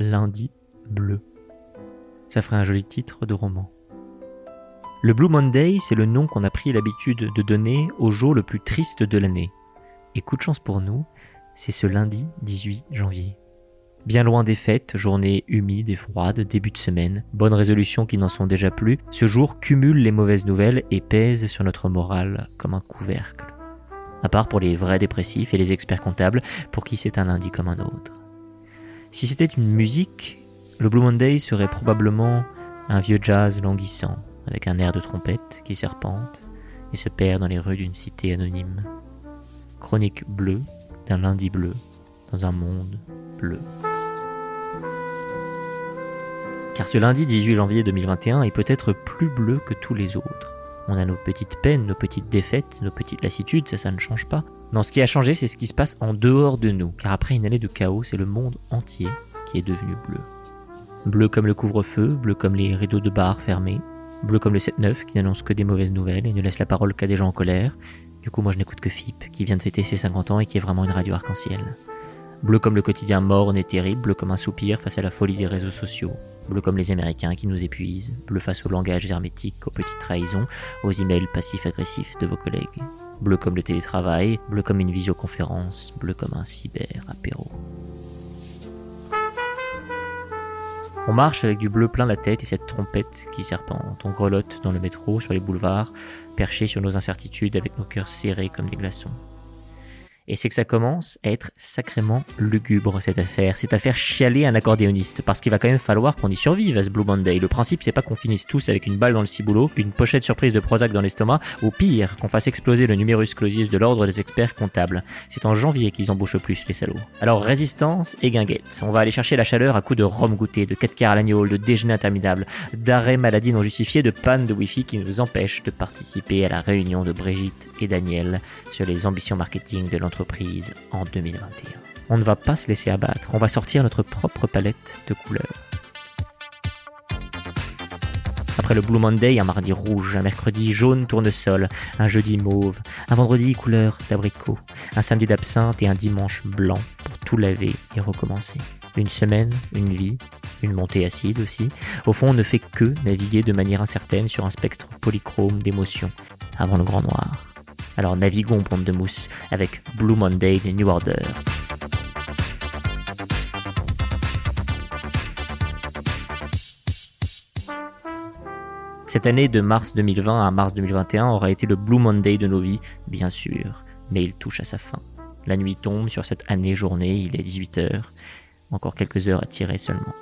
Lundi bleu. Ça ferait un joli titre de roman. Le Blue Monday, c'est le nom qu'on a pris l'habitude de donner au jour le plus triste de l'année. Et coup de chance pour nous, c'est ce lundi 18 janvier. Bien loin des fêtes, journée humide et froide, début de semaine, bonnes résolutions qui n'en sont déjà plus, ce jour cumule les mauvaises nouvelles et pèse sur notre morale comme un couvercle. À part pour les vrais dépressifs et les experts comptables, pour qui c'est un lundi comme un autre. Si c'était une musique, le Blue Monday serait probablement un vieux jazz languissant, avec un air de trompette qui serpente et se perd dans les rues d'une cité anonyme. Chronique bleue d'un lundi bleu dans un monde bleu. Car ce lundi 18 janvier 2021 est peut-être plus bleu que tous les autres. On a nos petites peines, nos petites défaites, nos petites lassitudes, ça ça ne change pas. Non, ce qui a changé, c'est ce qui se passe en dehors de nous, car après une année de chaos, c'est le monde entier qui est devenu bleu. Bleu comme le couvre-feu, bleu comme les rideaux de bar fermés, Bleu comme le 7-9 qui n'annonce que des mauvaises nouvelles et ne laisse la parole qu'à des gens en colère. Du coup, moi je n'écoute que FIP qui vient de fêter ses 50 ans et qui est vraiment une radio arc-en-ciel. Bleu comme le quotidien morne et terrible, bleu comme un soupir face à la folie des réseaux sociaux. Bleu comme les Américains qui nous épuisent, bleu face au langage hermétique, aux petites trahisons, aux emails passifs-agressifs de vos collègues. Bleu comme le télétravail, bleu comme une visioconférence, bleu comme un cyber apéro. On marche avec du bleu plein la tête et cette trompette qui serpente. On grelotte dans le métro, sur les boulevards, perchés sur nos incertitudes avec nos cœurs serrés comme des glaçons. Et c'est que ça commence à être sacrément lugubre cette affaire. Cette affaire chialer un accordéoniste. Parce qu'il va quand même falloir qu'on y survive à ce Blue Monday. Le principe, c'est pas qu'on finisse tous avec une balle dans le ciboulot, une pochette surprise de Prozac dans l'estomac, ou pire, qu'on fasse exploser le numerus clausus de l'ordre des experts comptables. C'est en janvier qu'ils embauchent le plus, les salauds. Alors résistance et guinguette. On va aller chercher la chaleur à coups de rhum goûté, de 4 quarts à l'agneau, de déjeuner interminable, d'arrêt maladie non justifié, de panne de wifi qui nous empêche de participer à la réunion de Brigitte et Daniel sur les ambitions marketing de l'entreprise en 2021. On ne va pas se laisser abattre, on va sortir notre propre palette de couleurs. Après le Blue Monday, un mardi rouge, un mercredi jaune tournesol, un jeudi mauve, un vendredi couleur d'abricot, un samedi d'absinthe et un dimanche blanc pour tout laver et recommencer. Une semaine, une vie, une montée acide aussi. Au fond, on ne fait que naviguer de manière incertaine sur un spectre polychrome d'émotions avant le grand noir. Alors naviguons, pompe de mousse, avec Blue Monday de New Order. Cette année de mars 2020 à mars 2021 aura été le Blue Monday de nos vies, bien sûr, mais il touche à sa fin. La nuit tombe sur cette année journée, il est 18h, encore quelques heures à tirer seulement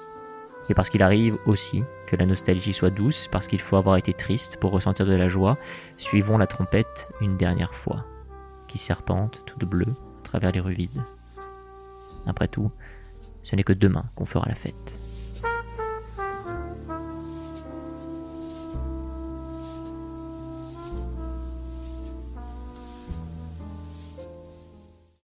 et parce qu'il arrive aussi que la nostalgie soit douce, parce qu'il faut avoir été triste pour ressentir de la joie, suivons la trompette une dernière fois, qui serpente toute bleue à travers les rues vides. Après tout, ce n'est que demain qu'on fera la fête.